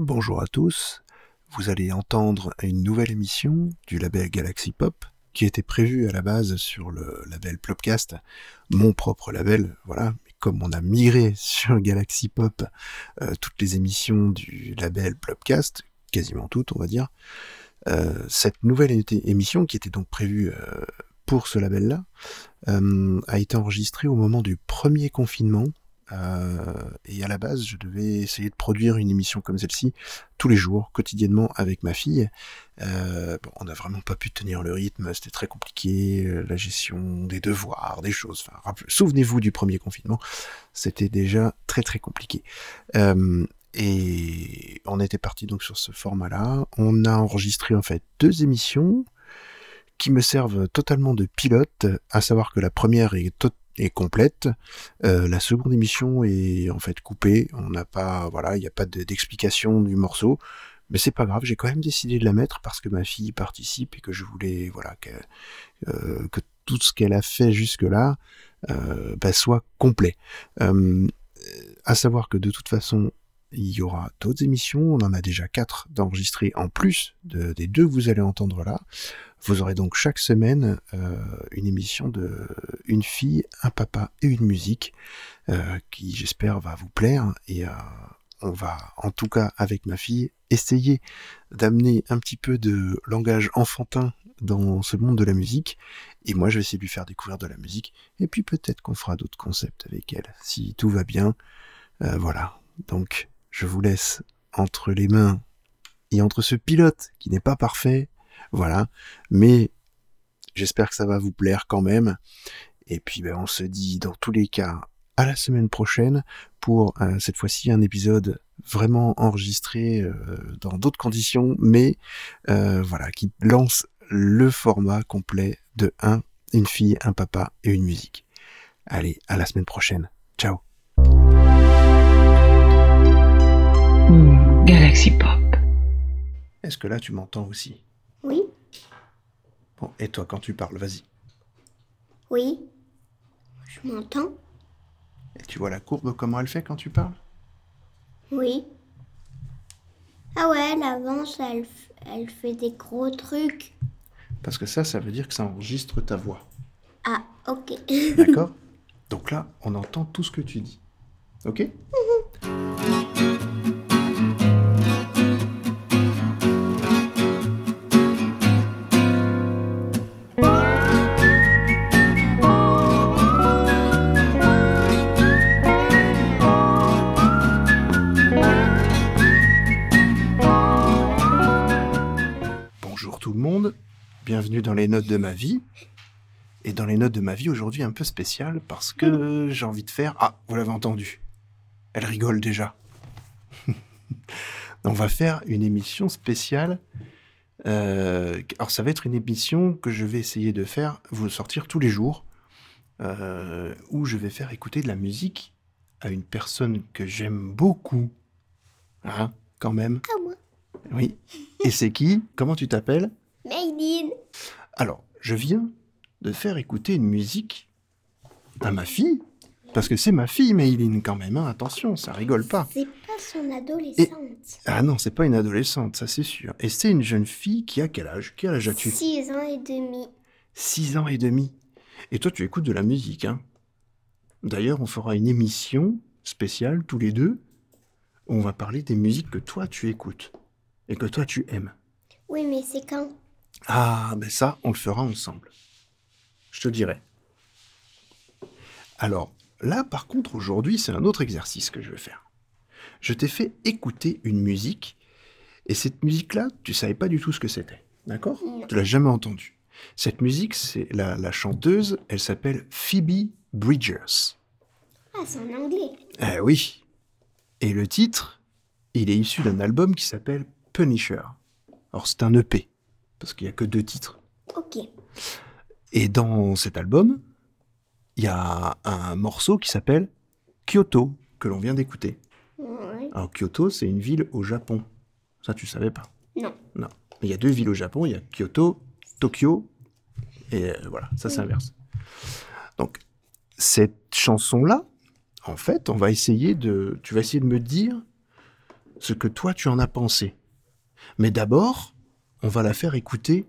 Bonjour à tous. Vous allez entendre une nouvelle émission du label Galaxy Pop qui était prévue à la base sur le label Plopcast, mon propre label, voilà. Comme on a migré sur Galaxy Pop euh, toutes les émissions du label Plopcast, quasiment toutes, on va dire, euh, cette nouvelle émission qui était donc prévue euh, pour ce label-là a été enregistrée au moment du premier confinement euh, et à la base, je devais essayer de produire une émission comme celle-ci tous les jours, quotidiennement avec ma fille. Euh, bon, on n'a vraiment pas pu tenir le rythme, c'était très compliqué, euh, la gestion des devoirs, des choses. Souvenez-vous du premier confinement, c'était déjà très très compliqué. Et on était parti donc sur ce format-là. On a enregistré en fait deux émissions qui me servent totalement de pilote, à savoir que la première est totalement est complète. Euh, la seconde émission est en fait coupée. On n'a pas, voilà, il n'y a pas d'explication du morceau. Mais c'est pas grave, j'ai quand même décidé de la mettre parce que ma fille participe et que je voulais, voilà, que, euh, tout ce qu'elle a fait jusque-là euh, bah, soit complet. À savoir que de toute façon, il y aura d'autres émissions. On en a déjà quatre d'enregistrées en plus de, des deux que vous allez entendre là. Vous aurez donc chaque semaine euh, une émission de une fille, un papa et une musique euh, qui j'espère va vous plaire. Et euh, on va en tout cas avec ma fille essayer d'amener un petit peu de langage enfantin dans ce monde de la musique. Et moi je vais essayer de lui faire découvrir de la musique. Et puis peut-être qu'on fera d'autres concepts avec elle si tout va bien. Voilà. Donc je vous laisse entre les mains et entre ce pilote qui n'est pas parfait voilà. Mais j'espère que ça va vous plaire quand même. Et puis ben, on se dit dans tous les cas à la semaine prochaine pour euh, cette fois-ci un épisode vraiment enregistré euh, dans d'autres conditions, mais euh, voilà, qui lance le format complet de un, une fille, un papa et une musique. Allez, à la semaine prochaine. Ciao. Galaxy Pop. Est-ce que là tu m'entends aussi? Oui. Bon, et toi, quand tu parles, vas-y. Oui. Je m'entends. Et tu vois la courbe, comment elle fait quand tu parles? Oui. Ah ouais, elle avance, elle, elle fait des gros trucs. Parce que ça, ça veut dire que ça enregistre ta voix. Ah, ok. D'accord? Donc là, on entend tout ce que tu dis. Ok? Mhm. Bienvenue dans les notes de ma vie. Et dans les notes de ma vie aujourd'hui un peu spécial parce que j'ai envie de faire... Ah, vous l'avez entendu. Elle rigole déjà. On va faire une émission spéciale. Euh, alors ça va être une émission que je vais essayer de faire, vous sortir tous les jours, euh, où je vais faire écouter de la musique à une personne que j'aime beaucoup. Hein, quand même. Moi. Oui. Et c'est qui? Comment tu t'appelles? Mayline. Alors, je viens de faire écouter une musique à ma fille, parce que c'est ma fille, Mayline, quand même. Hein. Attention, ça rigole pas. C'est pas son adolescente. Ah non, c'est pas une adolescente, ça c'est sûr. Et c'est une jeune fille qui a quel âge? Quel âge as-tu? Six ans et demi. Six ans et demi. Et toi, tu écoutes de la musique, hein D'ailleurs, on fera une émission spéciale tous les deux où on va parler des musiques que toi tu écoutes et que toi tu aimes. Oui, mais c'est quand? Ah, ben ça, on le fera ensemble. Je te dirai. Alors, là, par contre, aujourd'hui, c'est un autre exercice que je vais faire. Je t'ai fait écouter une musique, et cette musique-là, tu savais pas du tout ce que c'était. D'accord? Tu l'as jamais entendue. Cette musique, c'est la, chanteuse, elle s'appelle Phoebe Bridgers. Ah, c'est en anglais. Eh oui. Et le titre, il est issu d'un album qui s'appelle Punisher. Alors, c'est un EP parce qu'il n'y a que deux titres. Ok. Et dans cet album, il y a un morceau qui s'appelle Kyoto, que l'on vient d'écouter. Alors Kyoto, c'est une ville au Japon. Ça, tu savais pas? Non. Non. Il y a deux villes au Japon, il y a Kyoto, Tokyo, et euh, voilà, ça s'inverse. Donc, cette chanson-là, en fait, on va essayer de... Tu vas essayer de me dire ce que toi tu en as pensé. Mais d'abord, on va la faire écouter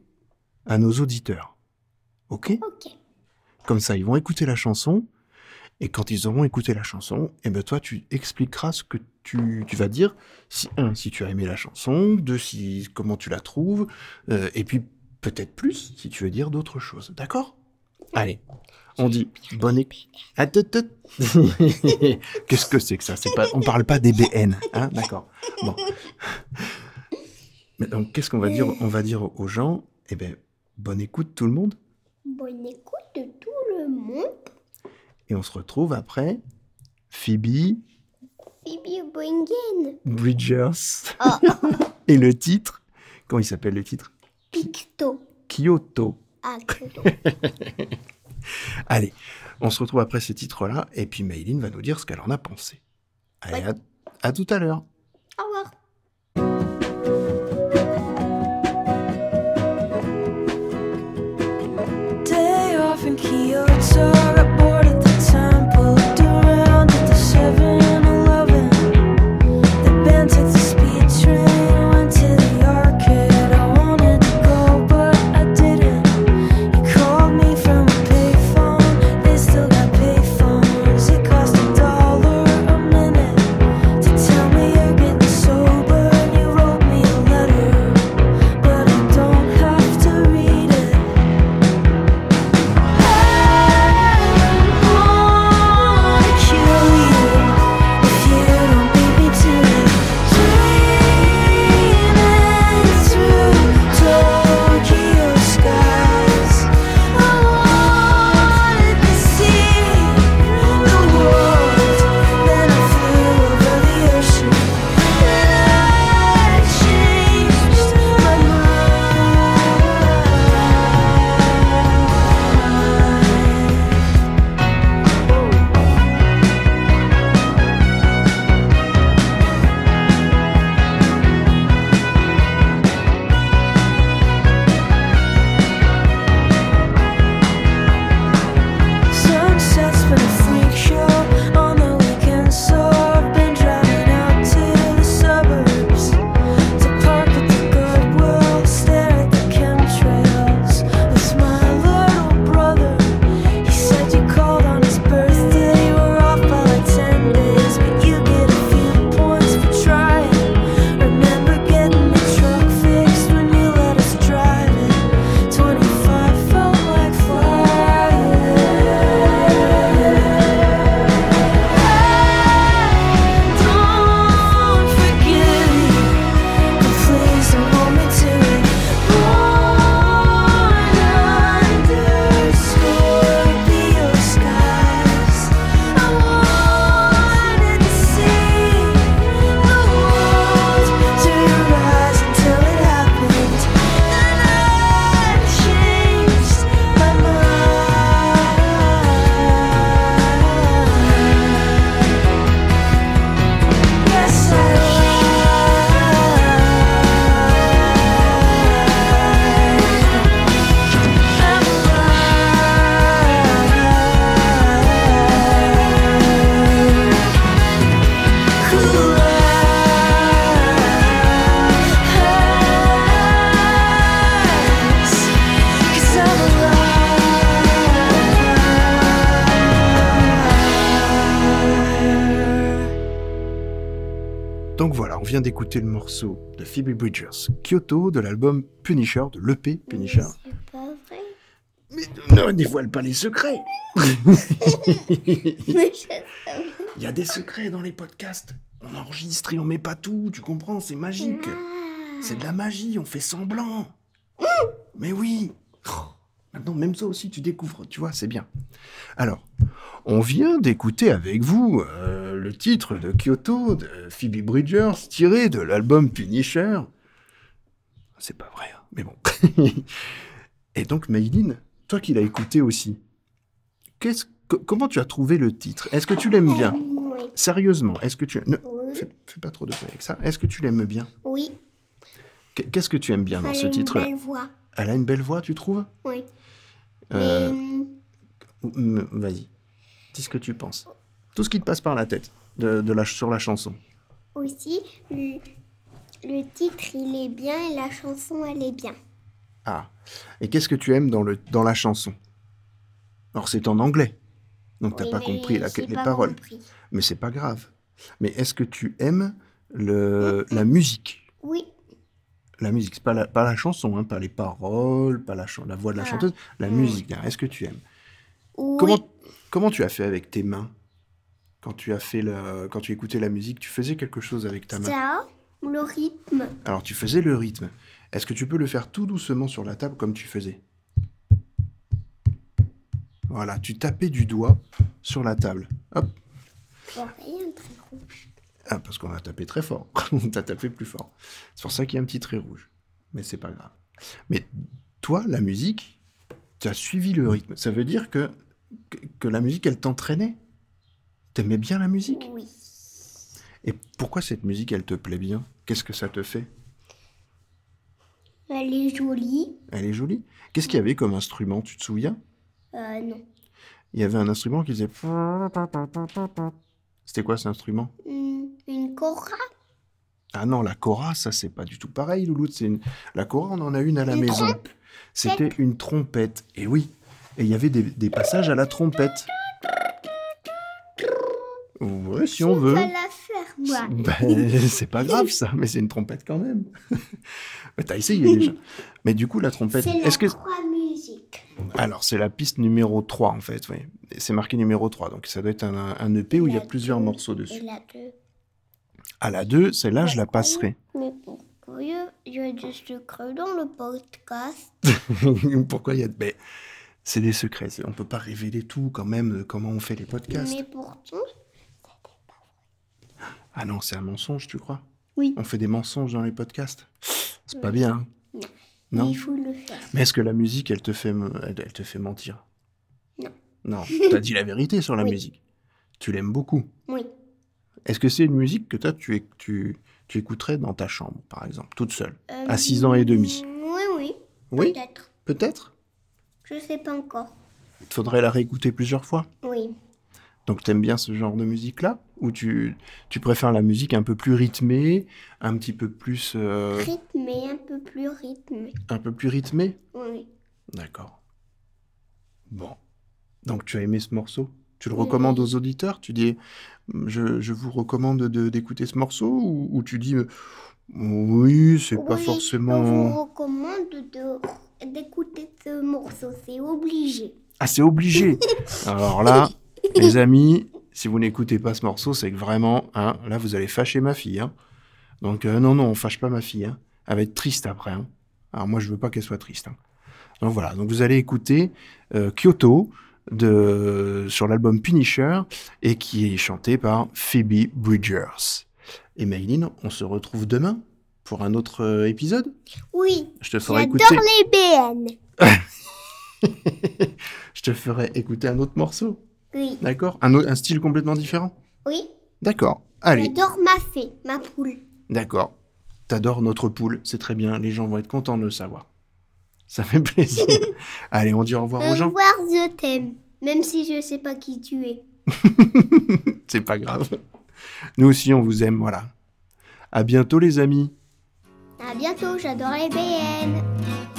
à nos auditeurs. Ok? Ok. Comme ça, ils vont écouter la chanson. Et quand ils auront écouté la chanson, eh ben toi, tu expliqueras ce que tu, tu vas dire. Si, un, si tu as aimé la chanson. Deux, si, comment tu la trouves. euh, et puis, peut-être plus, si tu veux dire d'autres choses. D'accord? Allez, on dit bonne écoute. Attends. Qu'est-ce que c'est que ça? C'est pas, On parle pas des BN. Hein? D'accord. Bon. Mais donc, qu'est-ce qu'on va dire On va dire aux gens, eh ben, bonne écoute tout le monde. Bonne écoute de tout le monde. Et on se retrouve après Phoebe Bibi Boingen. Bridgers. Oh, Et le titre? Comment il s'appelle le titre? Picto. Kyoto. Ah, Kyoto. Allez, on se retrouve après ce titre-là. Et puis Mayline va nous dire ce qu'elle en a pensé. Allez, à, à tout à l'heure. Vient d'écouter le morceau de Phoebe Bridgers, Kyoto, de l'album Punisher, de l'EP Punisher. C'est pas vrai. Mais ne dévoile pas les secrets Mais. Il y a des secrets dans les podcasts. On enregistre et on met pas tout, tu comprends C'est magique. C'est de la magie, on fait semblant. Mais oui. Maintenant, même ça aussi, tu découvres, tu vois, c'est bien. Alors, on vient d'écouter avec vous euh, le titre de Kyoto de Phoebe Bridgers, tiré de l'album Punisher. C'est pas vrai, hein, mais bon. Et donc, Mayline, toi qui l'as écouté aussi, qu'est-ce que- comment tu as trouvé le titre? Est-ce que tu l'aimes bien? Oui. Sérieusement, est-ce que tu... Ne, Oui. fais, fais pas trop de bruit avec ça. Est-ce que tu l'aimes bien? Oui. Qu- Qu'est-ce que tu aimes bien dans Elle ce a une titre-là? belle voix. Elle a une belle voix, tu trouves? Oui. Euh, Mais, m- Vas-y, dis ce que tu penses. Tout ce qui te passe par la tête de, de la, sur la chanson. aussi, le, le titre, il est bien et la chanson, elle est bien. Ah. Et qu'est-ce que tu aimes dans, le, dans la chanson? Alors, c'est en anglais. Donc, t'as Oui, pas mais compris la- les pas paroles. compris. Mais c'est pas grave. Mais est-ce que tu aimes le, la musique? Oui, La musique, c'est pas la, pas la chanson, hein, pas les paroles, pas la, la voix de la Ah. chanteuse, la musique. hein. Est-ce que tu aimes? Oui. comment, comment tu as fait avec tes mains? Quand tu as fait la, quand tu écoutais la musique Tu faisais quelque chose avec ta main Ça, le rythme. Alors tu faisais le rythme. Est-ce que tu peux le faire tout doucement sur la table comme tu faisais? Voilà, tu tapais du doigt sur la table. Hop. Rouge. Ah, parce qu'on a tapé très fort. On t'a tapé plus fort. C'est pour ça qu'il y a un petit trait rouge. Mais c'est pas grave. Mais toi, la musique, tu as suivi le rythme. Ça veut dire que, que, que la musique, elle t'entraînait? T'aimais bien la musique? Oui. Et pourquoi cette musique, elle te plaît bien? Qu'est-ce que ça te fait? Elle est jolie. Elle est jolie? Qu'est-ce qu'il y avait comme instrument Tu te souviens? Euh, non. Il y avait un instrument qui faisait... C'était quoi cet instrument? Une, une cora? Ah non, la cora, ça c'est pas du tout pareil, Louloute. C'est une... La cora, on en a une à la Une maison. C'était une trompette. Et oui. Et il y avait des, des passages à la trompette. Ouais, si on Je veut. vais la faire, moi. Ben, c'est pas grave ça, mais c'est une trompette quand même. Mais T'as essayé déjà. Mais du coup, la trompette. C'est la que. musique. Alors, c'est la piste numéro 3 en fait, oui. Et C'est marqué numéro 3, donc ça doit être un, un EP où il y a plusieurs deux morceaux Et dessus. la deux. À la 2, celle-là, je la passerai. Mais pourquoi il y a du secret dans le podcast Pourquoi il y a. Mais c'est des secrets. On peut pas révéler tout quand même, euh, comment on fait les podcasts. Mais pourtant, Ah non, c'est un mensonge, tu crois? Oui. On fait des mensonges dans les podcasts? C'est pas bien. hein? Non. Non? Il faut le faire. Mais est-ce que la musique, elle te fait, elle, elle te fait mentir? Non. Non, t'as dit la vérité sur la Oui. musique. Tu l'aimes beaucoup. Oui. Est-ce que c'est une musique que toi, tu, tu, tu écouterais dans ta chambre, par exemple, toute seule Euh, À six ans et demi? Oui, oui. Oui, Peut-être. peut-être? Il Je sais pas encore. faudrait la réécouter plusieurs fois? Oui. Donc, t'aimes bien ce genre de musique-là? Ou tu, tu préfères la musique un peu plus rythmée, un petit peu plus, euh, Rythmé, un peu plus rythmé. un peu plus rythmée? Oui. D'accord. Bon. Donc tu as aimé ce morceau? Tu le Oui. recommandes aux auditeurs? Tu dis, je, je vous recommande de- d'écouter ce morceau ou, ou tu dis, oui, c'est pas Oui, forcément... vous recommande de- d'écouter ce morceau. C'est obligé. Ah, c'est obligé Alors là, les amis, si vous n'écoutez pas ce morceau, c'est que vraiment, hein, là, vous allez fâcher ma fille. hein. Donc euh, non, non, on fâche pas ma fille. hein. Elle va être triste après. hein. Alors moi, je veux pas qu'elle soit triste. Donc voilà, donc vous allez écouter euh, Kyoto de, sur l'album Punisher et qui est chanté par Phoebe Bridgers. Et Maylin, on se retrouve demain pour un autre euh, épisode? Oui. Je te ferai J'adore écouter, les BN. je te ferai écouter un autre morceau, Oui. d'accord un, un style complètement différent? Oui. D'accord. Allez, J'adore ma fée, ma poule. d'accord. T'adores notre poule, c'est très bien. Les gens vont être contents de le savoir. Ça fait plaisir. Allez, on dit au revoir Au aux gens. revoir, je t'aime. Même si je sais pas qui tu es. C'est pas grave. Nous aussi, on vous aime, voilà. À bientôt, les amis. À bientôt, j'adore les BN.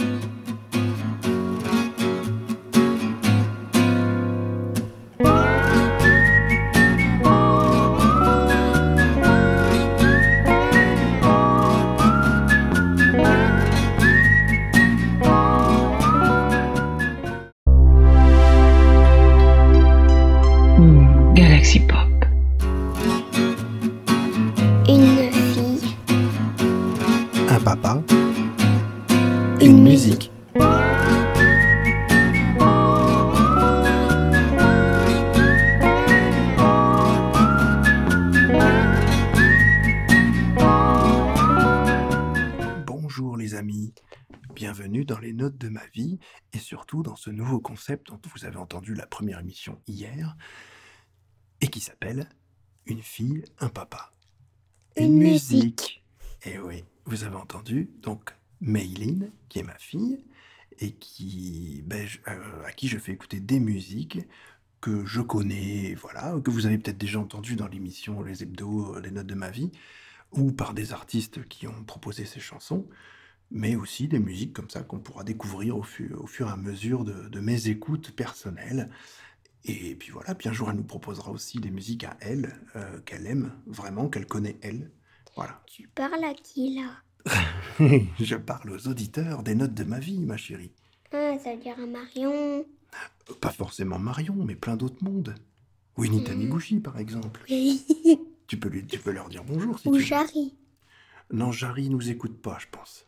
Musique. Bonjour, les amis. Bienvenue dans les notes de ma vie et surtout dans ce nouveau concept dont vous avez entendu la première émission hier et qui s'appelle Une fille, un papa. Une musique. Et oui, vous avez entendu donc Mayline, qui est ma fille, et qui, ben, je- euh, à qui je fais écouter des musiques que je connais, voilà, que vous avez peut-être déjà entendu dans l'émission Les Hebdos, euh, les notes de ma vie, ou par des artistes qui ont proposé ces chansons, mais aussi des musiques comme ça qu'on pourra découvrir au, au fur et à mesure de, de mes écoutes personnelles. Et puis voilà, puis un jour elle nous proposera aussi des musiques à elle, euh, qu'elle aime vraiment, qu'elle connaît elle. Voilà. Tu parles à qui là? Je parle aux auditeurs des notes de ma vie, ma chérie. Ah, ça veut dire Marion. Pas forcément Marion, mais plein d'autres mondes. Winnie Taniguchi, par exemple. Tu peux, lui, tu peux leur dire bonjour si Ou tu veux. Jarry. Non, Jarry nous écoute pas, je pense.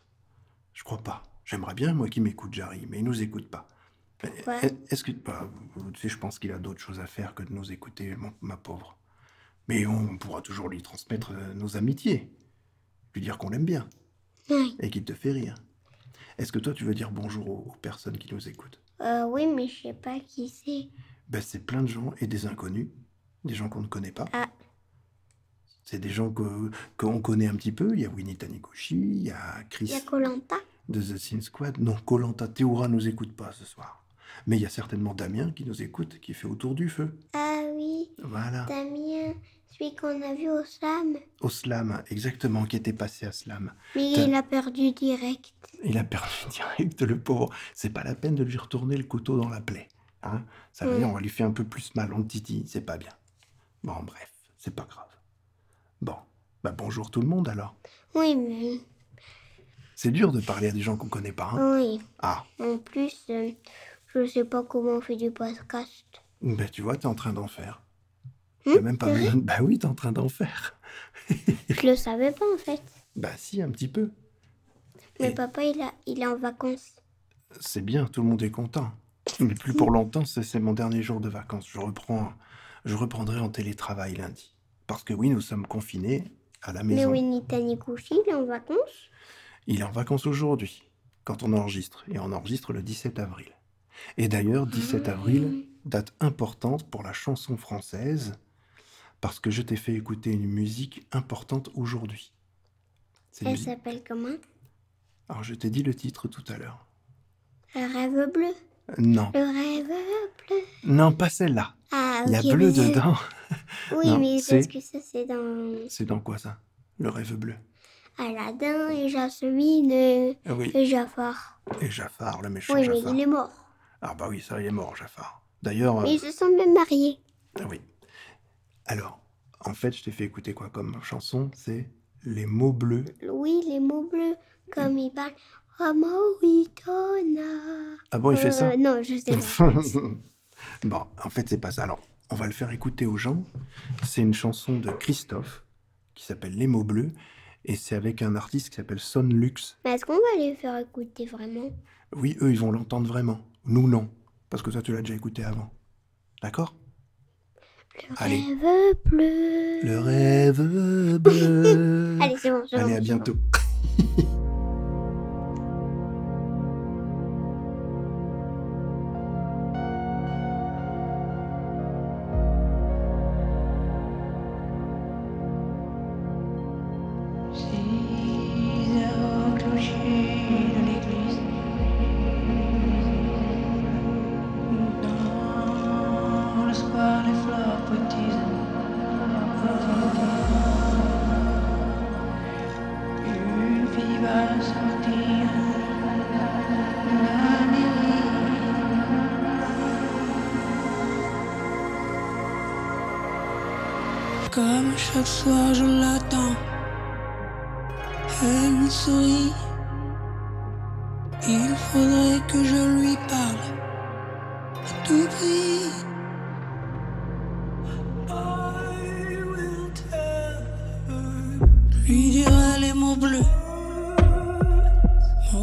Je crois pas. J'aimerais bien, moi, qu'il m'écoute, Jarry, mais il nous écoute pas. Pourquoi Est-ce que... bah, tu sais, je pense qu'il a d'autres choses à faire que de nous écouter, mon- ma pauvre. Mais on pourra toujours lui transmettre euh, nos amitiés. Lui dire qu'on l'aime bien Oui. et qu'il te fait rire. Est-ce que toi, tu veux dire bonjour aux, aux personnes qui nous écoutent? Euh, oui, mais je sais pas qui c'est. ben, C'est plein de gens et des inconnus, des gens qu'on ne connaît pas. Ah. C'est des gens que- qu'on connaît un petit peu. Il y a Winnie Taniguchi, il y a Chris Il y a Colanta. de The Sin Squad. Non, Colanta Théoura nous écoute pas ce soir. Mais il y a certainement Damien qui nous écoute, qui fait autour du feu. Ah oui, Voilà. Damien, celui qu'on a vu au slam. Au slam, exactement, qui était passé à slam. Mais il a perdu direct. Il a perdu direct, le pauvre. C'est pas la peine de lui retourner le couteau dans la plaie. Hein Ça veut Mm. dire, on lui fait un peu plus mal, on le titille, c'est pas bien. Bon, bref, c'est pas grave. Bon, bah bonjour tout le monde alors. Oui, mais C'est dur de parler à des gens qu'on connaît pas. Hein oui. ah, En plus, euh, je sais pas comment on fait du podcast. ben tu vois, t'es en train d'en faire. Hmm, T'as même pas besoin de... Bah oui, t'es en train d'en faire. Je le savais pas en fait. Bah si, un petit peu. Mais Et- papa, il, a, il est en vacances. C'est bien, tout le monde est content. Mais plus pour longtemps, c'est mon dernier jour de vacances. Je reprends, je reprendrai en télétravail lundi. Parce que oui, nous sommes confinés à la Mais maison. Winnie Taniguchi, il est en vacances? Il est en vacances aujourd'hui, quand on enregistre. Et on enregistre le 17 avril. Et d'ailleurs, 17 avril, date importante pour la chanson française, parce que je t'ai fait écouter une musique importante aujourd'hui. Elle musique- s'appelle comment? Alors, je t'ai dit le titre tout à l'heure. Le rêve bleu? Euh, Non, Le rêve bleu? non, pas celle-là. Ah, Il y a bleu mais- dedans. Oui, Non, mais est-ce que ça c'est dans C'est dans quoi ça? Le rêve bleu. Aladdin et Jasmine et, Ah oui, et Jafar et Jafar, le méchant Oui, mais Jafar. il est mort. Ah bah oui, ça, il est mort, Jafar. D'ailleurs, euh, Mais ils se sont même mariés. ah oui. Alors, en fait, je t'ai fait écouter quoi comme chanson? C'est Les mots bleus. Oui, les mots bleus, comme il parle. Amaoitona. Ah bon, il fait ça? Euh, Non, je sais pas. Bon, en fait, c'est pas ça. Alors, on va le faire écouter aux gens. C'est une chanson de Christophe qui s'appelle Les mots bleus. Et c'est avec un artiste qui s'appelle Son Lux. Mais est-ce qu'on va les faire écouter vraiment? Oui, eux, ils vont l'entendre vraiment. Nous, non. Parce que toi, tu l'as déjà écouté avant. D'accord? Le Allez. rêve bleu. Le rêve bleu. Allez, c'est bon, bon, Allez, à bientôt. Chaque soir, je l'attends. Elle me sourit. Il faudrait que je lui parle à tout prix. Lui dirai les mots bleus,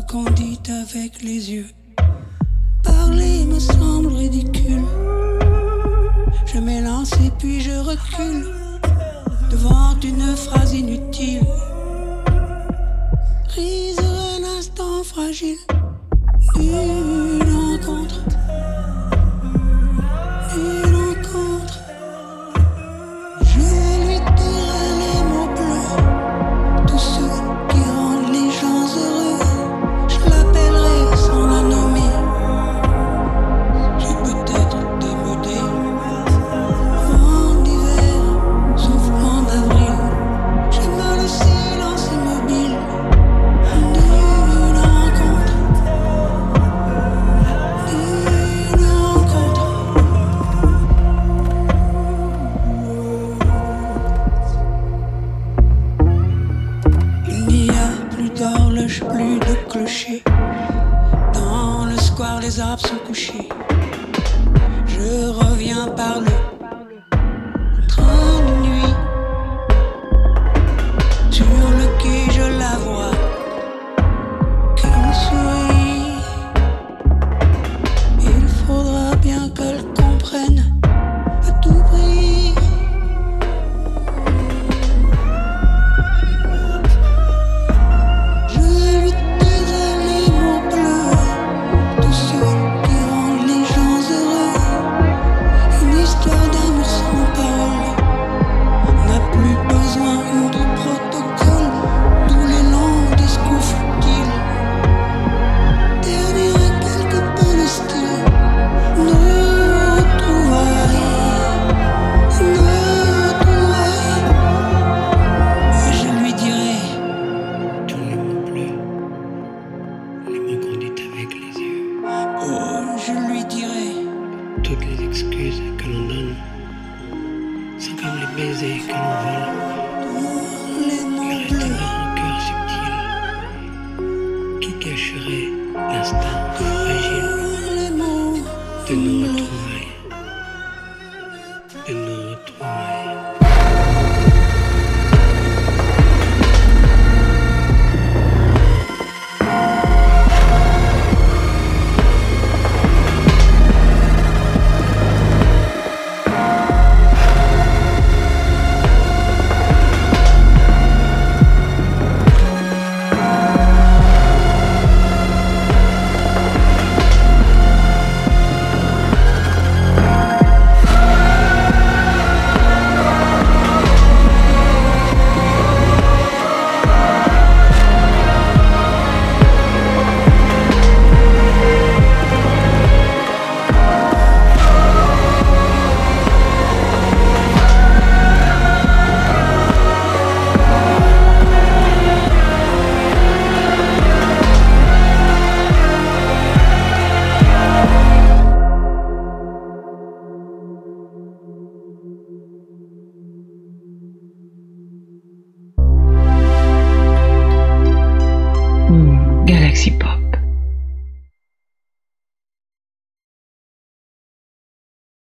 qu'on dit avec les yeux. Parler me semble ridicule. Je m'élance et puis je recule devant une phrase inutile. Prise un instant fragile, une rencontre, de